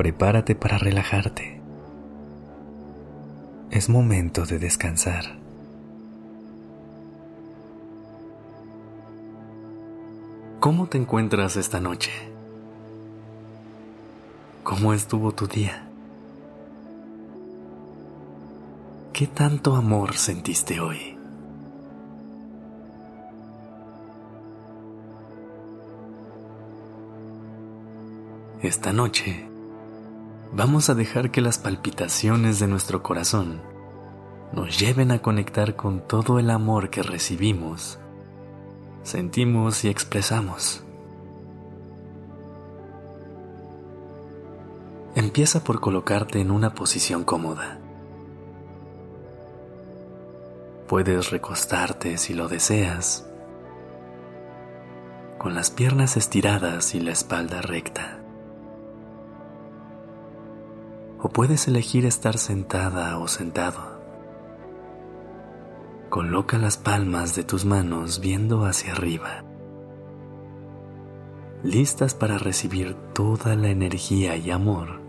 Prepárate para relajarte. Es momento de descansar. ¿Cómo te encuentras esta noche? ¿Cómo estuvo tu día? ¿Qué tanto amor sentiste hoy? Esta noche vamos a dejar que las palpitaciones de nuestro corazón nos lleven a conectar con todo el amor que recibimos, sentimos y expresamos. Empieza por colocarte en una posición cómoda. Puedes recostarte si lo deseas, con las piernas estiradas y la espalda recta. O puedes elegir estar sentada o sentado. Coloca las palmas de tus manos viendo hacia arriba, listas para recibir toda la energía y amor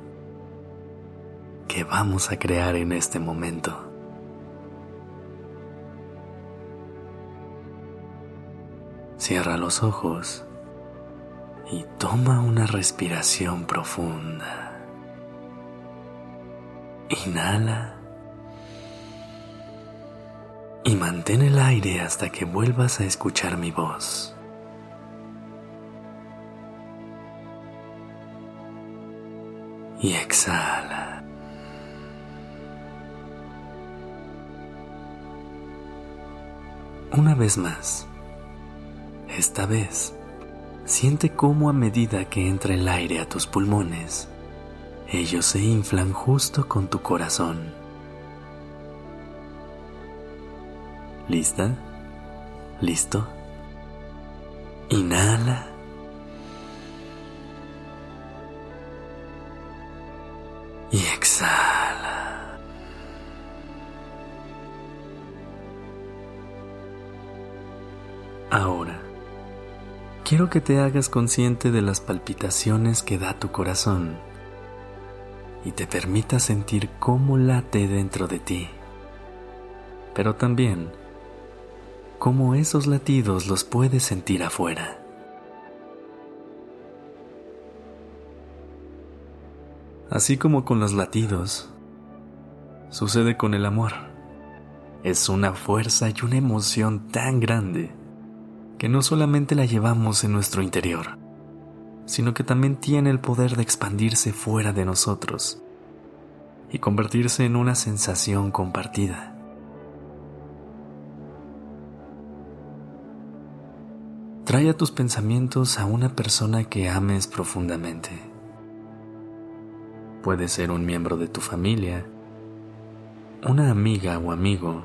que vamos a crear en este momento. Cierra los ojos y toma una respiración profunda. Inhala. Y mantén el aire hasta que vuelvas a escuchar mi voz. Y exhala. Una vez más. Esta vez, siente cómo a medida que entra el aire a tus pulmones, ellos se inflan justo con tu corazón. ¿Lista? ¿Listo? Inhala. Y exhala. Ahora, quiero que te hagas consciente de las palpitaciones que da tu corazón y te permita sentir cómo late dentro de ti, pero también cómo esos latidos los puedes sentir afuera. Así como con los latidos, sucede con el amor. Es una fuerza y una emoción tan grande que no solamente la llevamos en nuestro interior, sino que también tiene el poder de expandirse fuera de nosotros y convertirse en una sensación compartida. Trae a tus pensamientos a una persona que ames profundamente. Puede ser un miembro de tu familia, una amiga o amigo,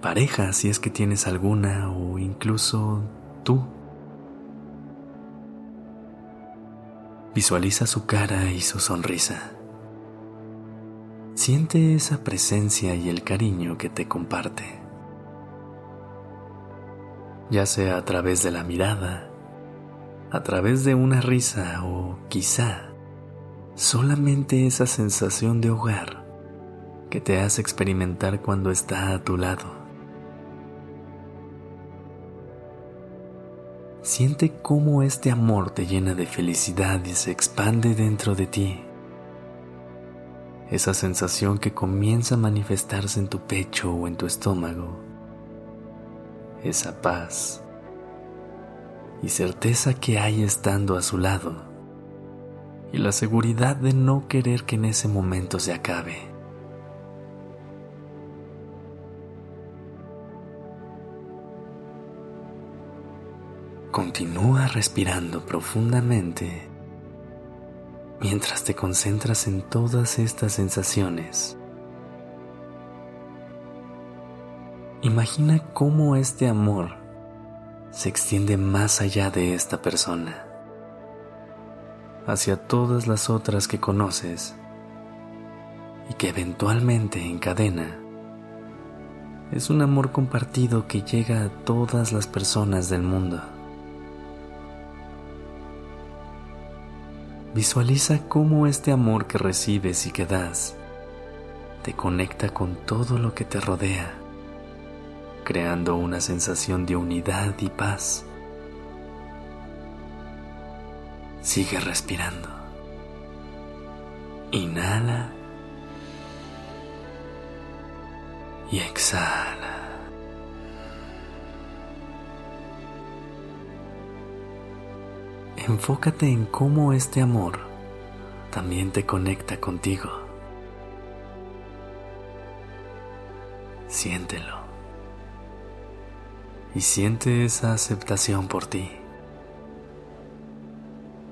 pareja si es que tienes alguna o incluso tú. Visualiza su cara y su sonrisa. Siente esa presencia y el cariño que te comparte. Ya sea a través de la mirada, a través de una risa o quizá solamente esa sensación de hogar que te hace experimentar cuando está a tu lado. Siente cómo este amor te llena de felicidad y se expande dentro de ti. Esa sensación que comienza a manifestarse en tu pecho o en tu estómago. Esa paz y certeza que hay estando a su lado. Y la seguridad de no querer que en ese momento se acabe. Continúa respirando profundamente mientras te concentras en todas estas sensaciones. Imagina cómo este amor se extiende más allá de esta persona, hacia todas las otras que conoces y que eventualmente encadena. Es un amor compartido que llega a todas las personas del mundo. Visualiza cómo este amor que recibes y que das te conecta con todo lo que te rodea creando una sensación de unidad y paz. Sigue respirando. Inhala y exhala. Enfócate en cómo este amor también te conecta contigo. Siéntelo y siente esa aceptación por ti,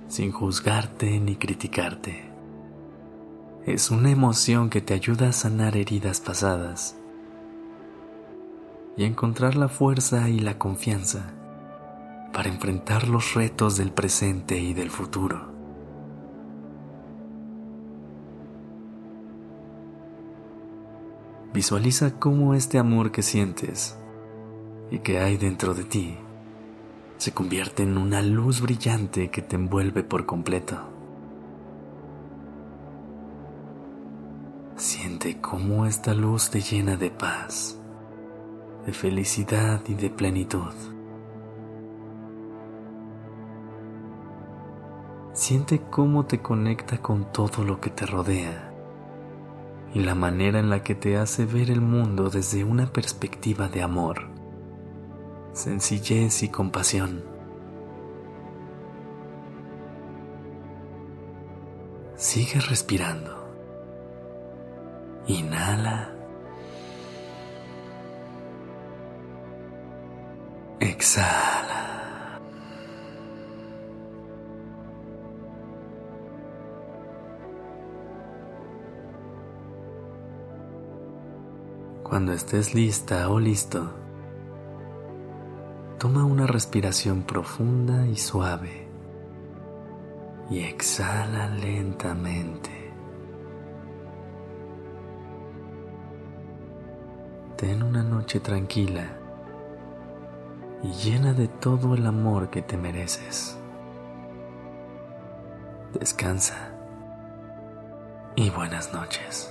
sin juzgarte ni criticarte. Es una emoción que te ayuda a sanar heridas pasadas y encontrar la fuerza y la confianza para enfrentar los retos del presente y del futuro. Visualiza cómo este amor que sientes y que hay dentro de ti se convierte en una luz brillante que te envuelve por completo. Siente cómo esta luz te llena de paz, de felicidad y de plenitud. Siente cómo te conecta con todo lo que te rodea y la manera en la que te hace ver el mundo desde una perspectiva de amor sencillez y compasión. Sigue respirando. Inhala. Exhala. Cuando estés lista o listo, Toma una respiración profunda y suave y exhala lentamente. Ten una noche tranquila y llena de todo el amor que te mereces. Descansa y buenas noches.